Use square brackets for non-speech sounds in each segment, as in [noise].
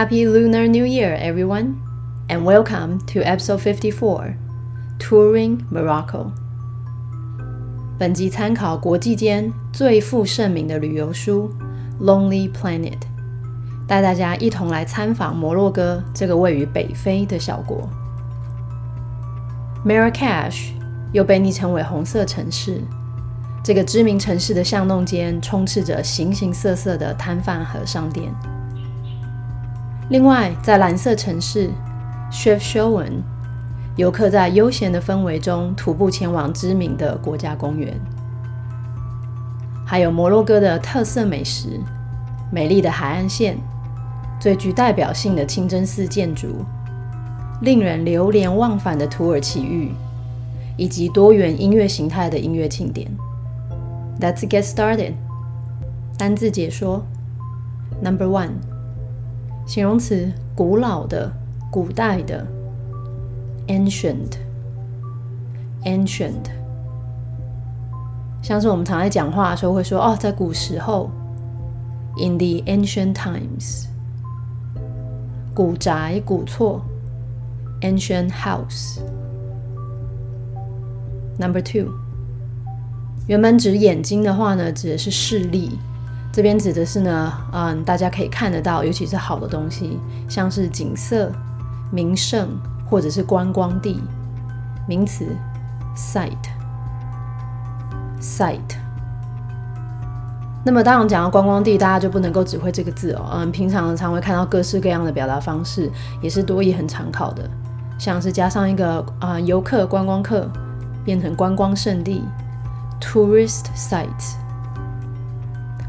Happy Lunar New Year, everyone, and welcome to episode 54 Touring Morocco. 本集参考国际间最负盛名的旅游书《Lonely Planet》，带大家一同来参访摩洛哥这个位于北非的小国。Marrakesh 又被昵称为“红色城市”。这个知名城市的巷弄间充斥着形形色色的摊贩和商店。另外，在蓝色城市 s h e f s h o w e n 游客在悠闲的氛围中徒步前往知名的国家公园，还有摩洛哥的特色美食、美丽的海岸线、最具代表性的清真寺建筑、令人流连忘返的土耳其浴，以及多元音乐形态的音乐庆典。Let's get started。单字解说：Number one，形容词，古老的、古代的。Ancient, ancient，像是我们常在讲话的时候会说哦，在古时候，in the ancient times，古宅、古厝，ancient house。Number two，原本指眼睛的话呢，指的是视力，这边指的是呢，嗯，大家可以看得到，尤其是好的东西，像是景色、名胜。或者是观光地，名词，site，site。那么，当我们讲到观光地，大家就不能够只会这个字哦。嗯，平常常会看到各式各样的表达方式，也是多义很常考的，像是加上一个啊游客、观光客，变成观光胜地，tourist site，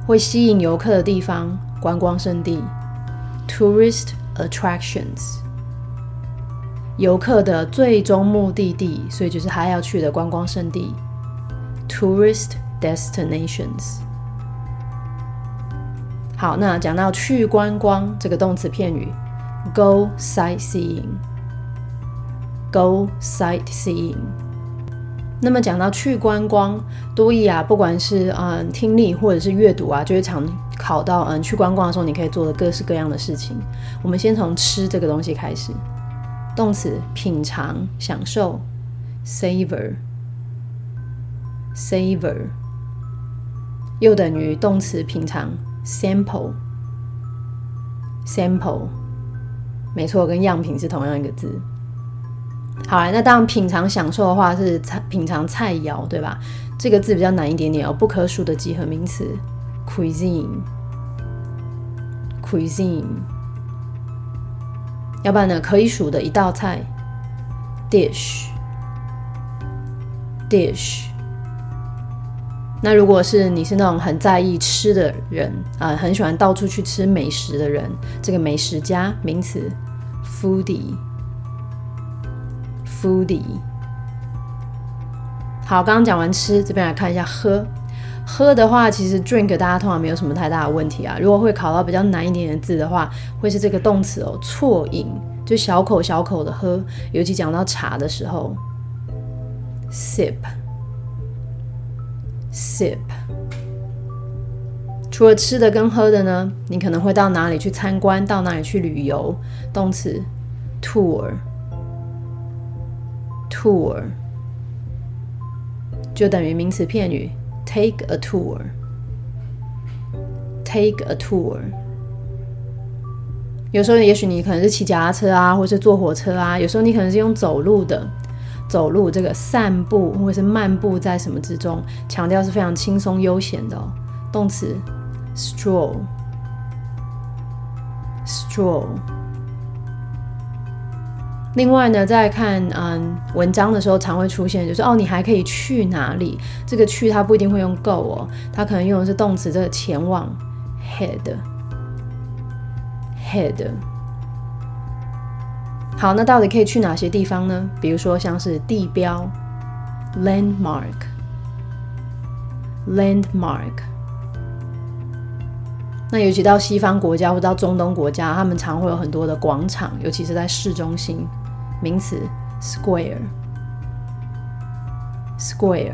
会吸引游客的地方，观光胜地，tourist attractions。游客的最终目的地，所以就是他要去的观光胜地，tourist destinations。好，那讲到去观光这个动词片语，go sightseeing，go sightseeing。那么讲到去观光，多义啊，不管是嗯听力或者是阅读啊，就会常考到嗯去观光的时候，你可以做的各式各样的事情。我们先从吃这个东西开始。动词品尝、享受，savor，savor，又等于动词品尝，sample，sample，没错，跟样品是同样一个字。好了，那当然品尝、享受的话是菜品尝菜肴，对吧？这个字比较难一点点哦，不可数的集合名词，cuisine，cuisine。要不然呢？可以数的一道菜，dish，dish。那如果是你是那种很在意吃的人啊，很喜欢到处去吃美食的人，这个美食家名词 foodie Foodie，。好，刚刚讲完吃，这边来看一下喝。喝的话，其实 drink 大家通常没有什么太大的问题啊。如果会考到比较难一点的字的话，会是这个动词哦，啜饮，就小口小口的喝。尤其讲到茶的时候，sip，sip。除了吃的跟喝的呢，你可能会到哪里去参观，到哪里去旅游？动词 tour Tour 就等于名词片语。Take a tour. Take a tour. 有时候，也许你可能是骑脚踏车啊，或是坐火车啊。有时候你可能是用走路的，走路这个散步或是漫步在什么之中，强调是非常轻松悠闲的。动词 stroll. Stroll. 另外呢，在看嗯文章的时候，常会出现就是哦，你还可以去哪里？这个去它不一定会用 go 哦，它可能用的是动词，这个前往 head head。好，那到底可以去哪些地方呢？比如说像是地标 landmark landmark。那尤其到西方国家或到中东国家，他们常会有很多的广场，尤其是在市中心。名词，square，square。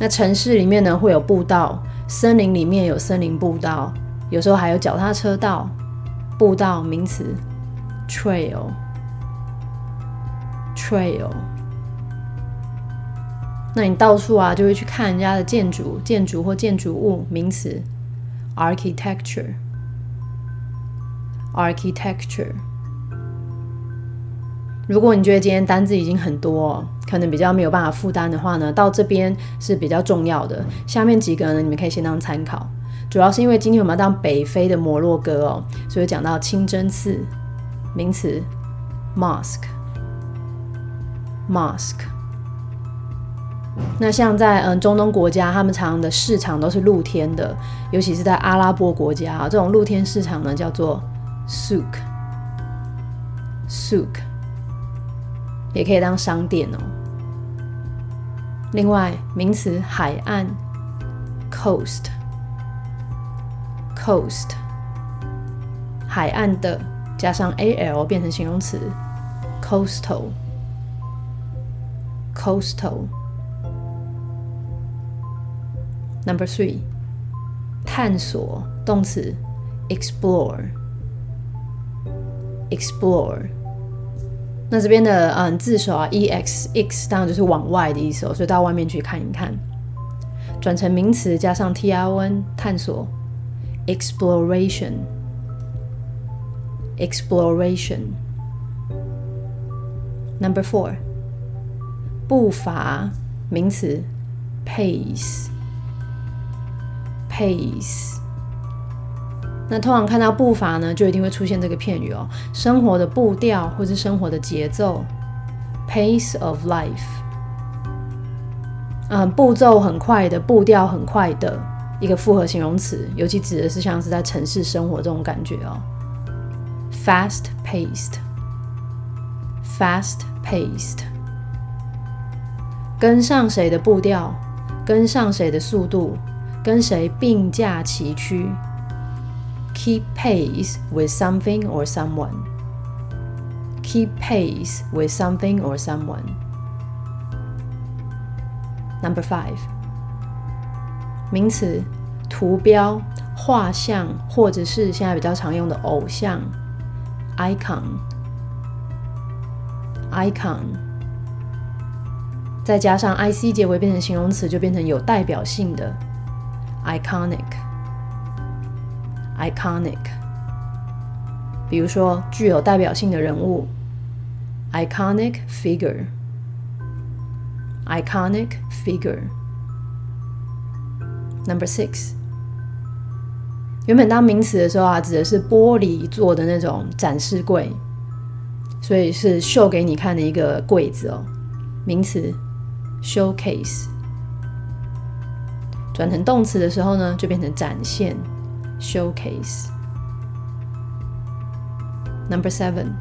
那城市里面呢会有步道，森林里面有森林步道，有时候还有脚踏车道、步道，名词 trail，trail。那你到处啊就会去看人家的建筑、建筑或建筑物，名词 architecture，architecture。如果你觉得今天单字已经很多，可能比较没有办法负担的话呢，到这边是比较重要的。下面几个呢，你们可以先当参考。主要是因为今天我们要当北非的摩洛哥哦，所以讲到清真寺，名词 mosque，mosque。那像在嗯中东国家，他们常用的市场都是露天的，尤其是在阿拉伯国家啊，这种露天市场呢叫做 souk，souk，也可以当商店哦。另外，名词海岸 coast，coast，海岸的加上 al 变成形容词 coastal，coastal。Number three，探索动词，explore，explore。那这边的嗯字首啊，e x x 当然就是往外的意思哦，所以到外面去看一看。转成名词加上 t r o n，探索，exploration，exploration。Number four，步伐名词，pace。pace，那通常看到步伐呢，就一定会出现这个片语哦，生活的步调或是生活的节奏，pace of life，嗯，步骤很快的，步调很快的一个复合形容词，尤其指的是像是在城市生活这种感觉哦，fast paced，fast paced，跟上谁的步调，跟上谁的速度。跟谁并驾齐驱。？Keep pace with something or someone. Keep pace with something or someone. Number five. 名词，图标、画像，或者是现在比较常用的偶像，icon。icon。再加上 ic 结尾变成形容词，就变成有代表性的。iconic, iconic，比如说具有代表性的人物，iconic figure, iconic figure. Number six，原本当名词的时候啊，指的是玻璃做的那种展示柜，所以是秀给你看的一个柜子哦。名词，showcase。转成动词的时候呢，就变成展现 ，showcase。Number seven，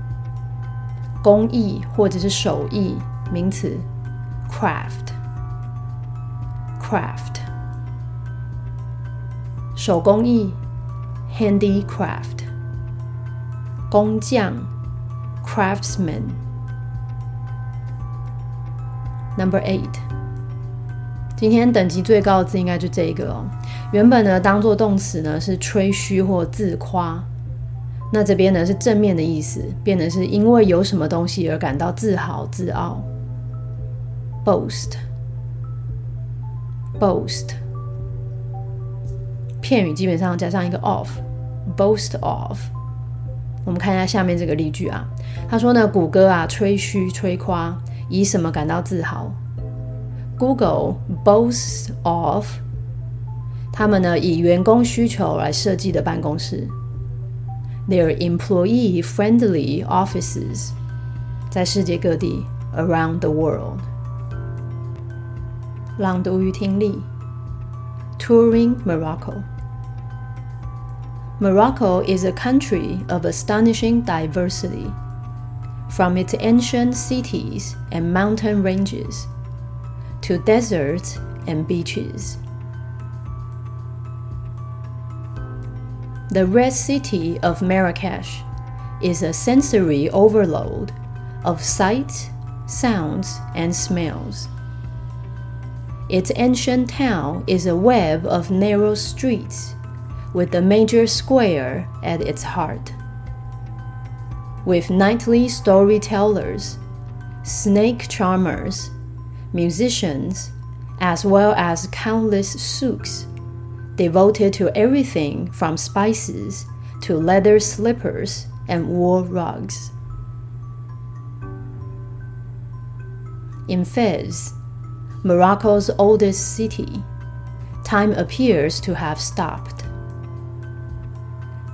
工艺或者是手艺，名词，craft，craft。手工艺，handicraft。工匠，craftsman。Number eight。今天等级最高的字应该就这一个哦。 原本呢，当做动词呢是吹嘘或自夸，那这边呢是正面的意思，变得是因为有什么东西而感到自豪、自傲。boast，boast，片语基本上加上一个 of，boast of。我们看一下下面这个例句啊，他说呢，谷歌啊吹嘘、吹夸，以什么感到自豪？Google boasts of 他们呢以员工需求来设计的办公室，their employee-friendly offices 在世界各地 around the world。朗读与听力，Touring Morocco。Morocco is a country of astonishing diversity, from its ancient cities and mountain ranges to deserts and beaches. The Red City of Marrakesh is a sensory overload of sights, sounds, and smells. Its ancient town is a web of narrow streets with the major square at its heart. With nightly storytellers, snake charmers, musicians, as well as countless souks devoted to everything from spices to leather slippers and wool rugs. In Fez, Morocco's oldest city, time appears to have stopped.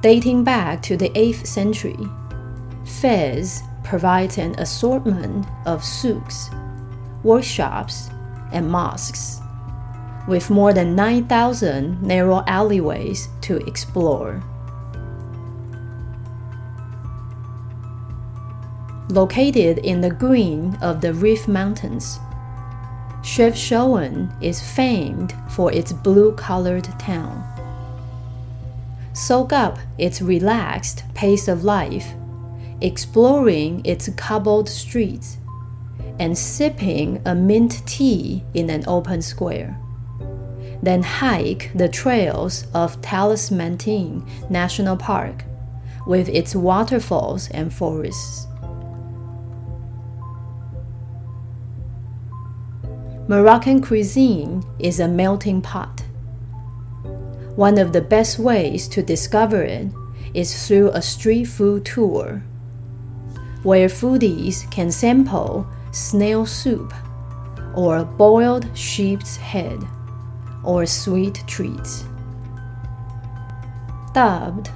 Dating back to the 8th century, Fez provides an assortment of souks, workshops, and mosques, with more than 9,000 narrow alleyways to explore. Located in the green of the Rif Mountains, Chefchaouen is famed for its blue colored town. Soak up its relaxed pace of life, exploring its cobbled streets, and sipping a mint tea in an open square. Then hike the trails of Talismantine National Park with its waterfalls and forests. Moroccan cuisine is a melting pot. One of the best ways to discover it is through a street food tour, where foodies can sample snail soup or boiled sheep's head or sweet treats. Dubbed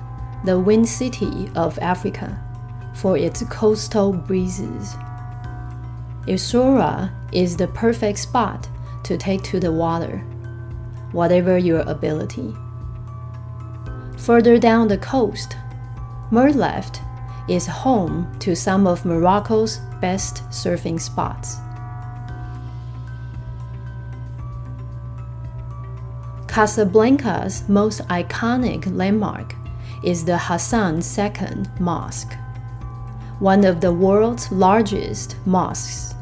the Wind City of Africa for its coastal breezes. Essaouira is the perfect spot to take to the water, whatever your ability. Further down the coast, Merleft is home to some of Morocco's best surfing spots. Casablanca's most iconic landmark is the Hassan II Mosque, one of the world's largest mosques,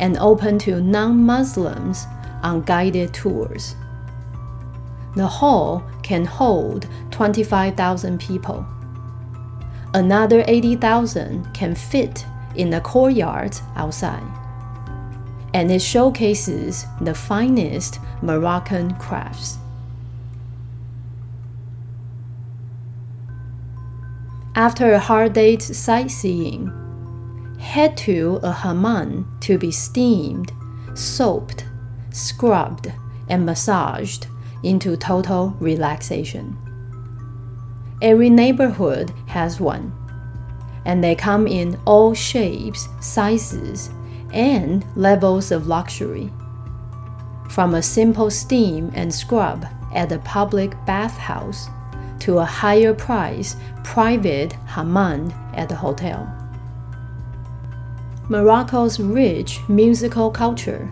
and open to non Muslims on guided tours. The hall can hold 25,000 people. Another 80,000 can fit in the courtyard outside. And it showcases the finest Moroccan crafts. After a hard day's sightseeing, head to a hammam to be steamed, soaped, scrubbed, and massaged into total relaxation. Every neighborhood has one, and they come in all shapes, sizes, and levels of luxury. From a simple steam and scrub at a public bathhouse to a higher price private hammam at the hotel. Morocco's rich musical culture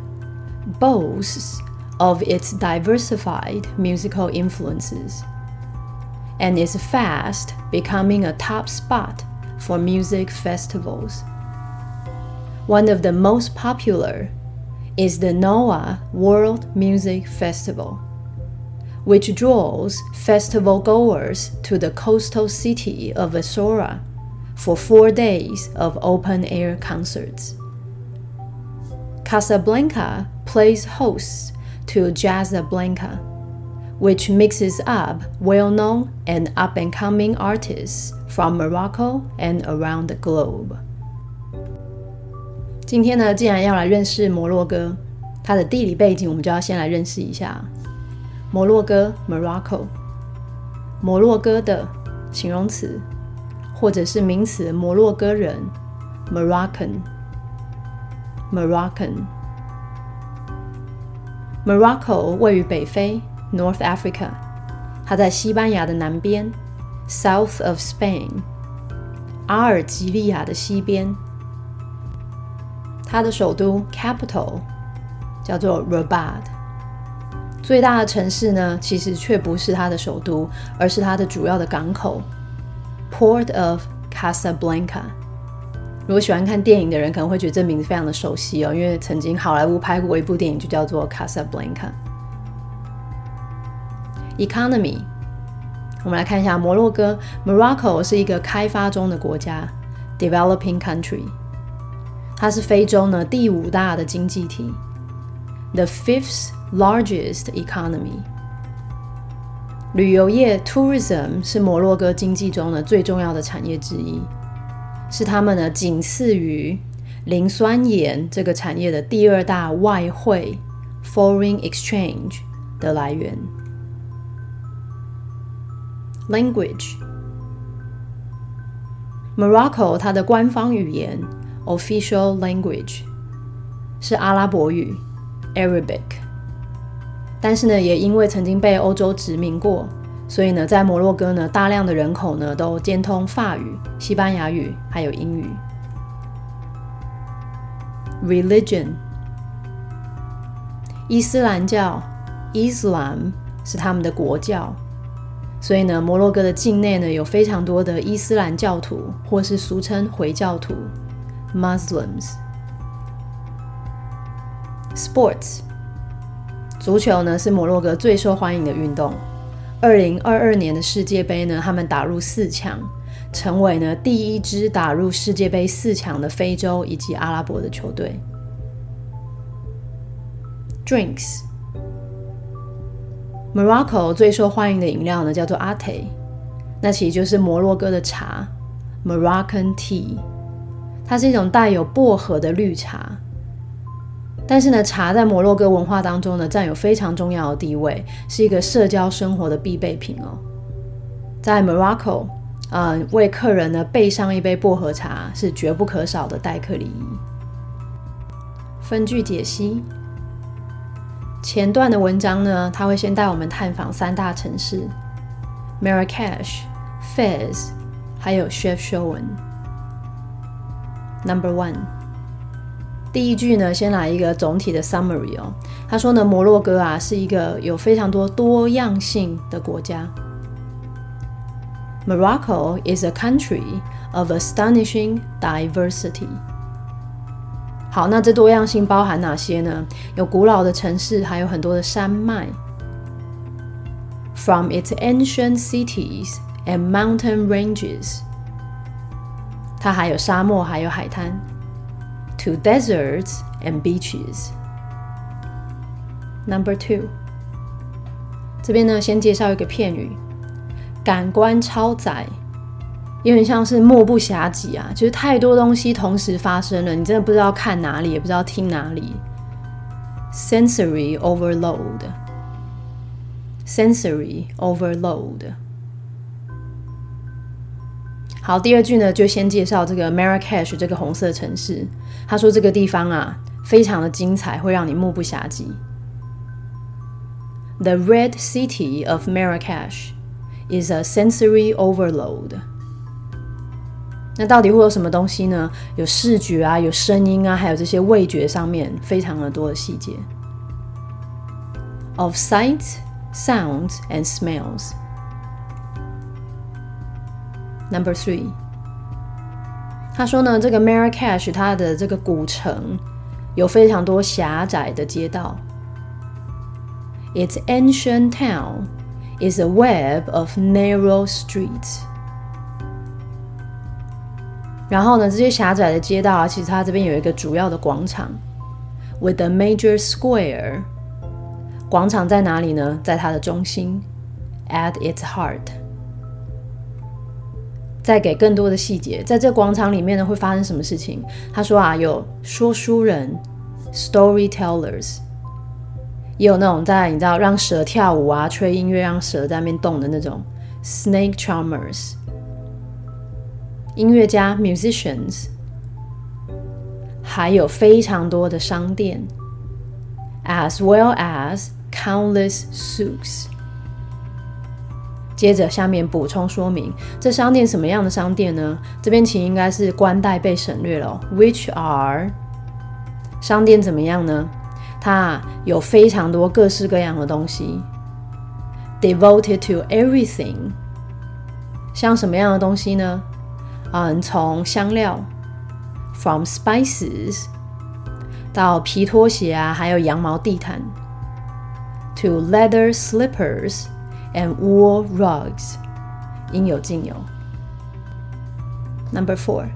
boasts of its diversified musical influences and is fast becoming a top spot for music festivals. One of the most popular is the NOA World Music Festival, which draws festival goers to the coastal city of Essaouira for four days of open air concerts. Casablanca plays host to Jazzablanca, which mixes up well known and up and coming artists from Morocco and around the globe. 今天呢，既然要来认识摩洛哥，它的地理背景，我们就要先来认识一下摩洛哥 （Morocco）。摩洛哥的形容词或者是名词摩洛哥人 （Moroccan）。Moroccan。Morocco 位于北非 （North Africa），它在西班牙的南边 （South of Spain），阿尔及利亚的西边。它的首都 （capital） 叫做 Rabat。最大的城市呢，其实却不是它的首都，而是它的主要的港口 （Port of Casablanca）。如果喜欢看电影的人，可能会觉得这名字非常的熟悉哦，因为曾经好莱坞拍过一部电影，就叫做《Casablanca》。Economy，我们来看一下摩洛哥，Morocco 是一个开发中的国家，developing country。它是非洲呢第五大的经济体，the fifth largest economy。旅游业 tourism 是摩洛哥经济中的最重要的产业之一，是他们呢仅次于磷酸盐这个产业的第二大外汇 foreign exchange 的来源。Language Morocco 它的官方语言 official language 是阿拉伯语 Arabic。但是呢，也因为曾经被欧洲殖民过，所以呢，在摩洛哥呢，大量的人口呢都兼通法语、西班牙语还有英语。Religion，伊斯兰教 （Islam） 是他们的国教，所以呢，摩洛哥的境内呢有非常多的伊斯兰教徒，或是俗称回教徒 （Muslims）。Sports。足球呢是摩洛哥最受欢迎的运动。二零二二年的世界杯呢，他们打入四强，成为呢第一支打入世界杯四强的非洲以及阿拉伯的球队。Drinks，Morocco 最受欢迎的饮料呢叫做阿 e 那其实就是摩洛哥的茶，Moroccan tea，它是一种带有薄荷的绿茶。但是呢，茶在摩洛哥文化当中呢，占有非常重要的地位，是一个社交生活的必备品哦。在 Morocco，呃，为客人呢备上一杯薄荷茶是绝不可少的待客礼仪。分句解析：前段的文章呢，他会先带我们探访三大城市：Marrakesh、Fez，还有 Chefchaouen。Number one。第一句呢，先来一个总体的 summary 哦。他说呢，摩洛哥啊是一个有非常多多样性的国家。Morocco is a country of astonishing diversity。好，那这多样性包含哪些呢？有古老的城市，还有很多的山脉。From its ancient cities and mountain ranges， 它还有沙漠，还有海滩。to deserts and beaches. Number two，这边呢先介绍一个片语，感官超载，有点像是目不暇给啊，就是太多东西同时发生了，你真的不知道看哪里，也不知道听哪里。Sensory overload. Sensory overload. 好，第二句呢，就先介绍这个 Marrakesh 这个红色城市。他说这个地方啊，非常的精彩，会让你目不暇接。The red city of Marrakesh is a sensory overload。那到底会有什么东西呢？有视觉啊，有声音啊，还有这些味觉上面非常的多的细节。Of sights, sounds, and smells. Number three，他说呢，这个 Marrakesh 它的这个古城有非常多狭窄的街道。Its ancient town is a web of narrow streets。然后呢，这些狭窄的街道啊，其实它这边有一个主要的广场，with a major square。广场在哪里呢？在它的中心，at its heart。再给更多的细节，在这广场里面呢会发生什么事情？他说啊，有说书人 （storytellers），也有那种在你知道让蛇跳舞啊、吹音乐让蛇在那边动的那种 snake charmers，音乐家 （musicians），还有非常多的商店，as well as countless souks。接着下面补充说明，这商店什么样的商店呢？这边其实应该是官代被省略了。Which are 商店怎么样呢？它有非常多各式各样的东西，devoted to everything。像什么样的东西呢？嗯，从香料，from spices，到皮拖鞋啊，还有羊毛地毯，to leather slippers。and wool rugs， 应有尽有。Number four，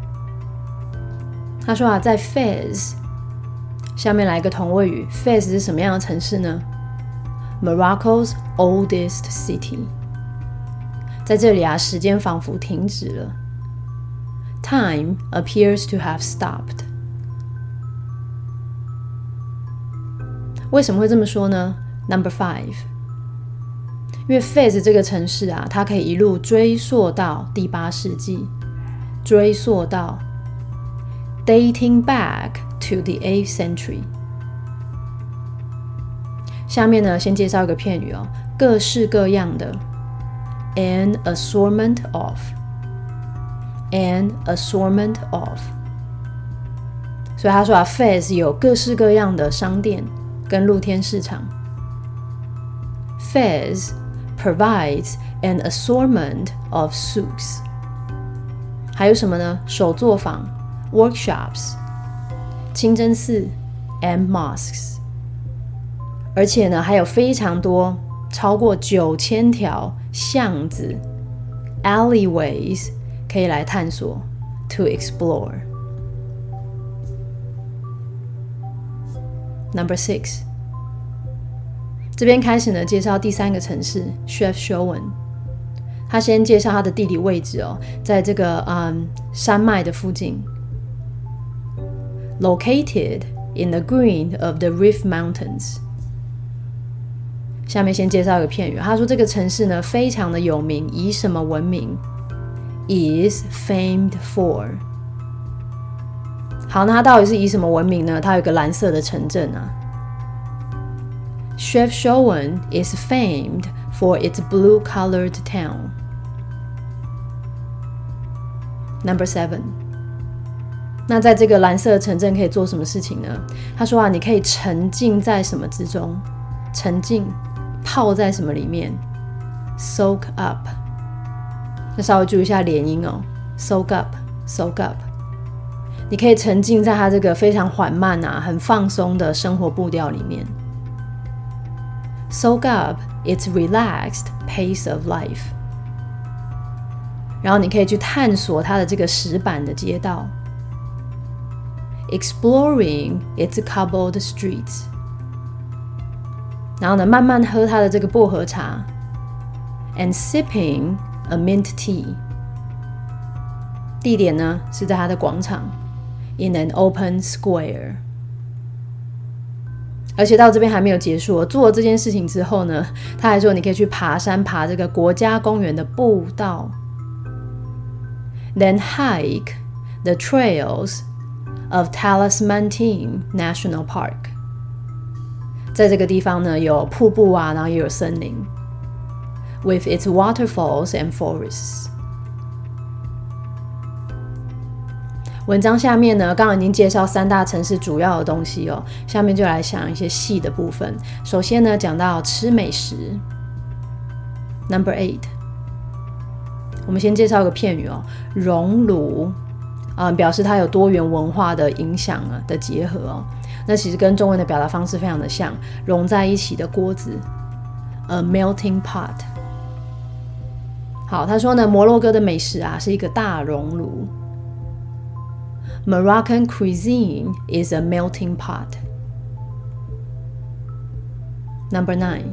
他说啊，在 Fez 下面来一个同位语，Fez 是什么样的城市呢？Morocco's oldest city。在这里啊，时间仿佛停止了，Time appears to have stopped。为什么会这么说呢？Number five， 因为 Fez 这个城市啊，它可以一路追溯到第八世纪，追溯到 dating back to the eighth century。下面呢，先介绍一个片语哦，各式各样的。An assortment of, an assortment of。所以他说啊，Fez 有各式各样的商店跟露天市场。Fez provides an assortment of souks。还有什么呢？手作坊 workshops、清真寺 and mosques。而且呢，还有非常多，超过九千条。巷子，alleyways 可以来探索，to explore。Number six， 这边开始呢介绍第三个城市 Chef Showen。他先介绍它的地理位置哦，在这个嗯山脉的附近，located in the green of the Rift Mountains。下面先介绍一个片语。他说这个城市呢非常的有名，以什么闻名？Is famed for。好，那它到底是以什么闻名呢？它有个蓝色的城镇啊。Chef Showen is famed for its blue-colored town. Number seven。那在这个蓝色城镇可以做什么事情呢？他说啊，你可以沉浸在什么之中？沉浸。泡在什么里面？Soak up。那稍微注意一下连音哦。Soak up，soak up。你可以沉浸在它这个非常缓慢啊、很放松的生活步调里面。Soak up its relaxed pace of life。然后你可以去探索它的这个石板的街道。Exploring its cobbled streets。然后呢，慢慢喝他的这个薄荷茶，and sipping a mint tea。地点呢是在他的广场，in an open square。 而且到这边还没有结束，做了这件事情之后呢，他还说你可以去爬山，爬这个国家公园的步道，then hike the trails of Talisman Team National Park。在这个地方呢，有瀑布啊，然后也有森林，with its waterfalls and forests。文章下面呢，刚刚已经介绍三大城市主要的东西哦，下面就来想一些细的部分。首先呢，讲到吃美食，Number eight，我们先介绍一个片语哦，熔炉啊，表示它有多元文化的影响啊的结合哦。那其实跟中文的表达方式非常的像，融在一起的锅子，a melting pot。好，他说呢，摩洛哥的美食啊是一个大熔炉，Moroccan cuisine is a melting pot。Number nine，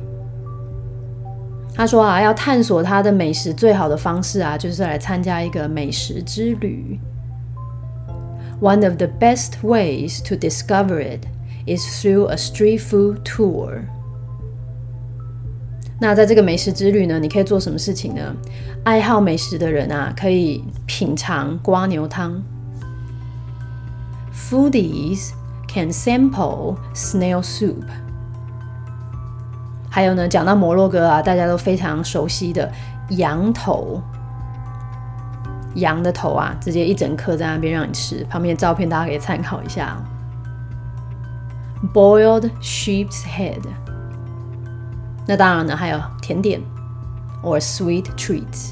他说啊，要探索他的美食最好的方式啊，就是来参加一个美食之旅。One of the best ways to discover it is through a street food tour. 那在这个美食之旅呢，你可以做什么事情呢？爱好美食的人啊，可以品尝瓜牛汤。Foodies can sample snail soup. 还有呢，讲到摩洛哥啊，大家都非常熟悉的羊头。羊的头啊，直接一整颗在那边让你吃。旁边的照片大家可以参考一下。Boiled sheep's head。那当然呢，还有甜点，or sweet treats。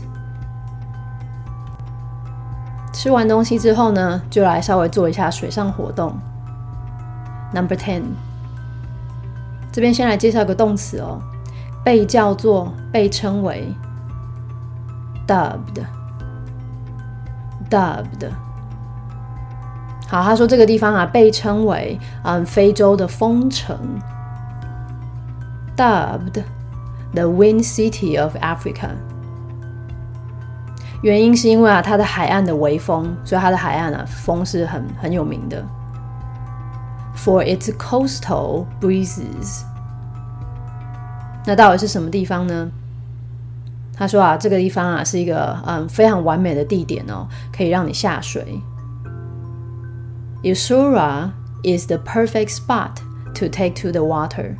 吃完东西之后呢，就来稍微做一下水上活动。Number ten。这边先来介绍个动词哦，被叫做，被称为。dubbed，dubbed。好，他说这个地方啊被称为嗯非洲的风城，dubbed the Wind City of Africa。原因是因为啊它的海岸的微风，所以它的海岸啊风是很很有名的。For its coastal breezes。那到底是什么地方呢？他说啊，这个地方啊是一个嗯非常完美的地点哦，可以让你下水。Usura is the perfect spot to take to the water。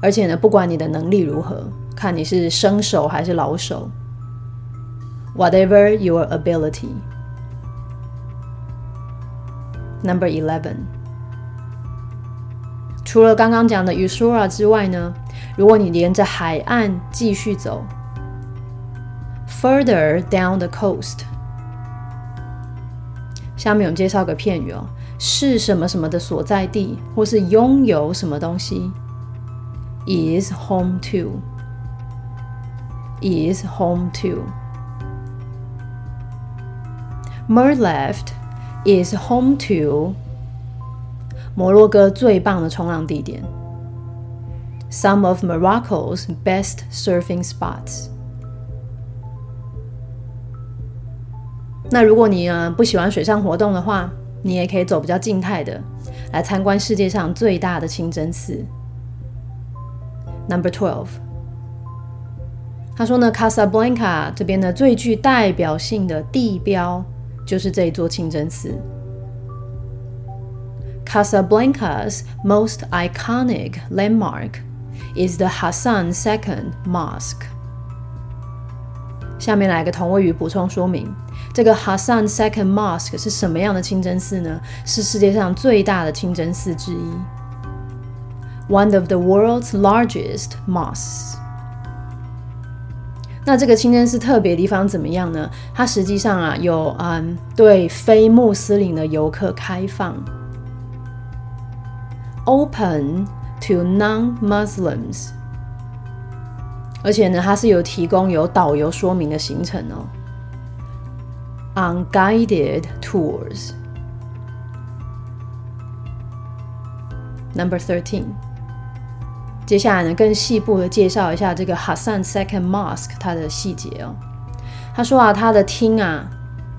而且呢，不管你的能力如何，看你是生手还是老手 ，whatever your ability。Number eleven。除了刚刚讲的 Usura 之外呢，如果你沿着海岸继续走，further down the coast，下面我们介绍个片语哦，是什么什么的所在地，或是拥有什么东西，is home to，is home to。 Merleft is home to 摩洛哥最棒的冲浪地点，some of Morocco's best surfing spots。那如果你啊不喜欢水上活动的话，你也可以走比较静态的，来参观世界上最大的清真寺。Number twelve，他说呢，Casablanca 这边呢最具代表性的地标就是这一座清真寺。Casablanca's most iconic landmark is the Hassan II Mosque。下面来个同位语补充说明，这个 Hassan II Mosque 是什么样的清真寺呢？是世界上最大的清真寺之一，one of the world's largest mosques。那这个清真寺特别地方怎么样呢？它实际上啊有嗯对非穆斯林的游客开放。Open to non-Muslims，而且呢，它是有提供有导游说明的行程哦。Unguided tours. Number thirteen，接下来呢，更细部的介绍一下这个 Hassan Second Mosque 它的细节哦。他说啊，它的厅啊，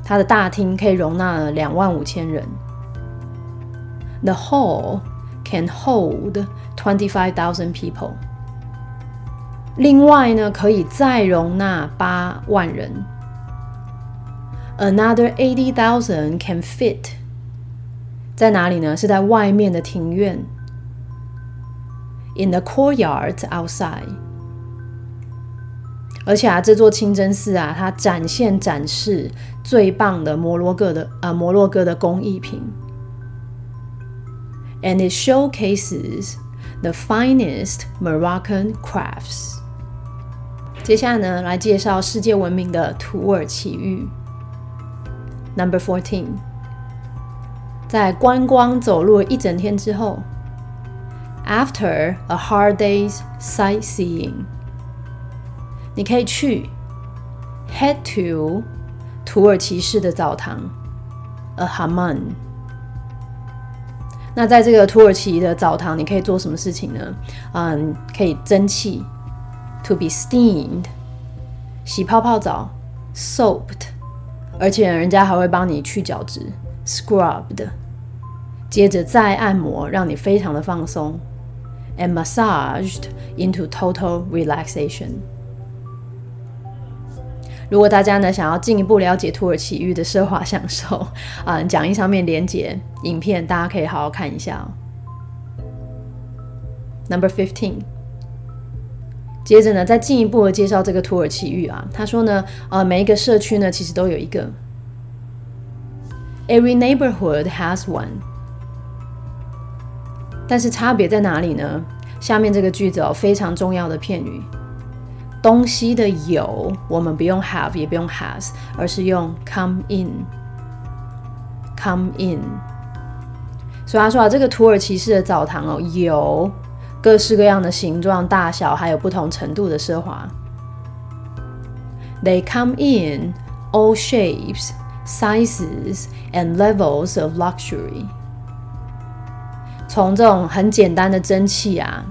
它的大厅可以容纳两万五千人。The hall Can hold twenty five thousand people。另外呢，可以再容纳八万人。Another eighty thousand can fit。在哪里呢？是在外面的庭院。In the courtyard outside。而且啊，这座清真寺啊，它展现展示最棒的摩洛哥的呃摩洛哥的工艺品。and it showcases the finest Moroccan crafts。接下来呢，来介绍世界闻名的土耳其浴。Number fourteen，在观光走路一整天之后，After a hard day's sightseeing，你可以去 head to 土耳其式的澡堂，a hammam。那在这个土耳其的澡堂，你可以做什么事情呢？嗯，可以蒸汽，to be steamed，洗泡泡澡，soaped，而且人家还会帮你去角质，scrubbed，接着再按摩，让你非常的放松，and massaged into total relaxation。如果大家呢想要进一步了解土耳其浴的奢华享受 [laughs] 啊，讲义上面连接影片，大家可以好好看一下。Number fifteen，接着呢再进一步的介绍这个土耳其浴啊，他说呢，呃，每一个社区呢其实都有一个，Every neighborhood has one，但是差别在哪里呢？下面这个句子哦，非常重要的片语。东西的有，我们不用 have，也不用 has，而是用 come in，come in。所以他说啊，这个土耳其式的澡堂哦，有各式各样的形状、大小，还有不同程度的奢华。They come in all shapes, sizes, and levels of luxury. 从这种很简单的蒸汽啊，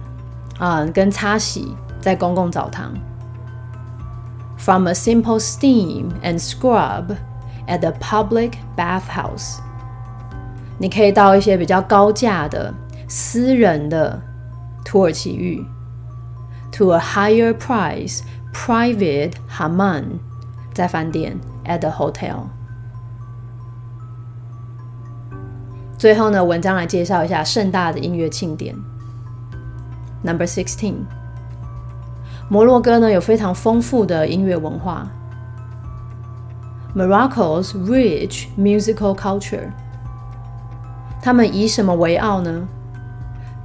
啊，跟擦洗在公共澡堂，from a simple steam and scrub at the public bathhouse，你可以到一些比较高价的私人的土耳其浴，to a higher price private hammam，在饭店 at the hotel。最后呢，文章来介绍一下盛大的音乐庆典。Number sixteen，摩洛哥呢有非常丰富的音乐文化。Morocco's rich musical culture，他们以什么为傲呢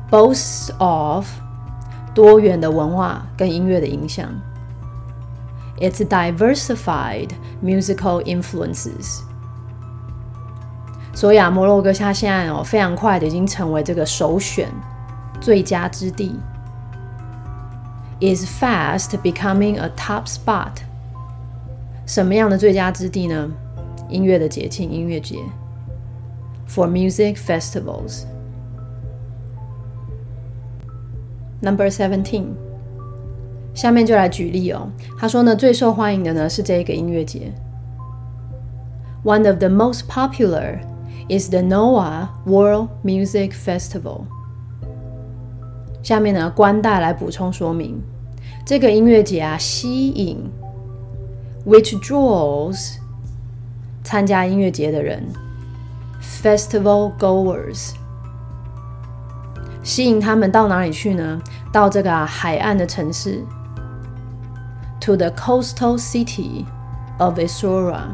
？Boasts of 多元的文化跟音乐的影响。Its diversified musical influences。所以啊，摩洛哥它现在哦，非常快的已经成为这个首选最佳之地，is fast becoming a top spot。什么样的最佳之地呢？音乐的节庆，音乐节，for music festivals。Number seventeen，下面就来举例哦。他说呢，最受欢迎的呢是这个音乐节，one of the most popular。is the NOAH World Music Festival。下面呢，关带来补充说明，这个音乐节啊，吸引 which draws 参加音乐节的人 festival goers，吸引他们到哪里去呢？到这个、啊、海岸的城市，to the coastal city of Isora。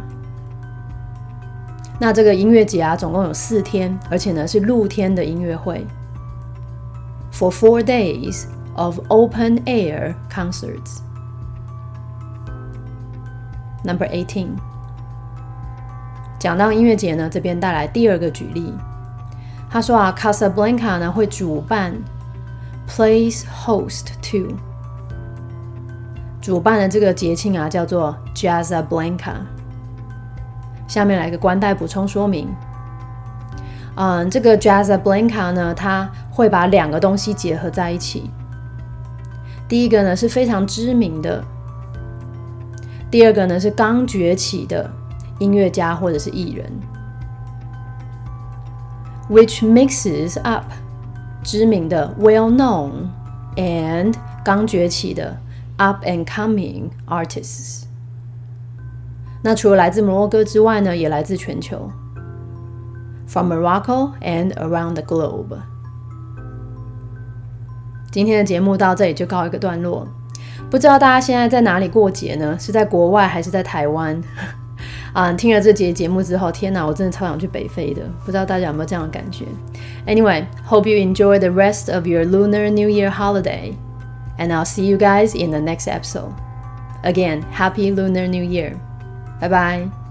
那这个音乐节啊，总共有四天，而且呢是露天的音乐会，for four days of open air concerts. Number eighteen，讲到音乐节呢，这边带来第二个举例。他说啊，Casablanca 呢会主办，plays host to，主办的这个节庆啊叫做 Jazzablanca。下面来个关带补充说明。嗯，这个 Jazzablanca 呢，它会把两个东西结合在一起。第一个呢是非常知名的，第二个呢是刚崛起的音乐家或者是艺人，which mixes up 知名的 well known and 刚崛起的 up and coming artists。那除了来自摩洛哥之外呢，也来自全球，from Morocco and around the globe。今天的节目到这里就告一个段落。不知道大家现在在哪里过节呢？是在国外还是在台湾？啊，听了这节节目之后，天哪，我真的超想去北非的。不知道大家有没有这样的感觉？Anyway，hope you enjoy the rest of your Lunar New Year holiday，and I'll see you guys in the next episode. Again, Happy Lunar New Year! 拜拜。